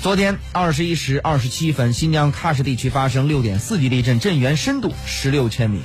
昨天二十一时二十七分新疆喀什地区发生六点四级地震震源深度十六千米。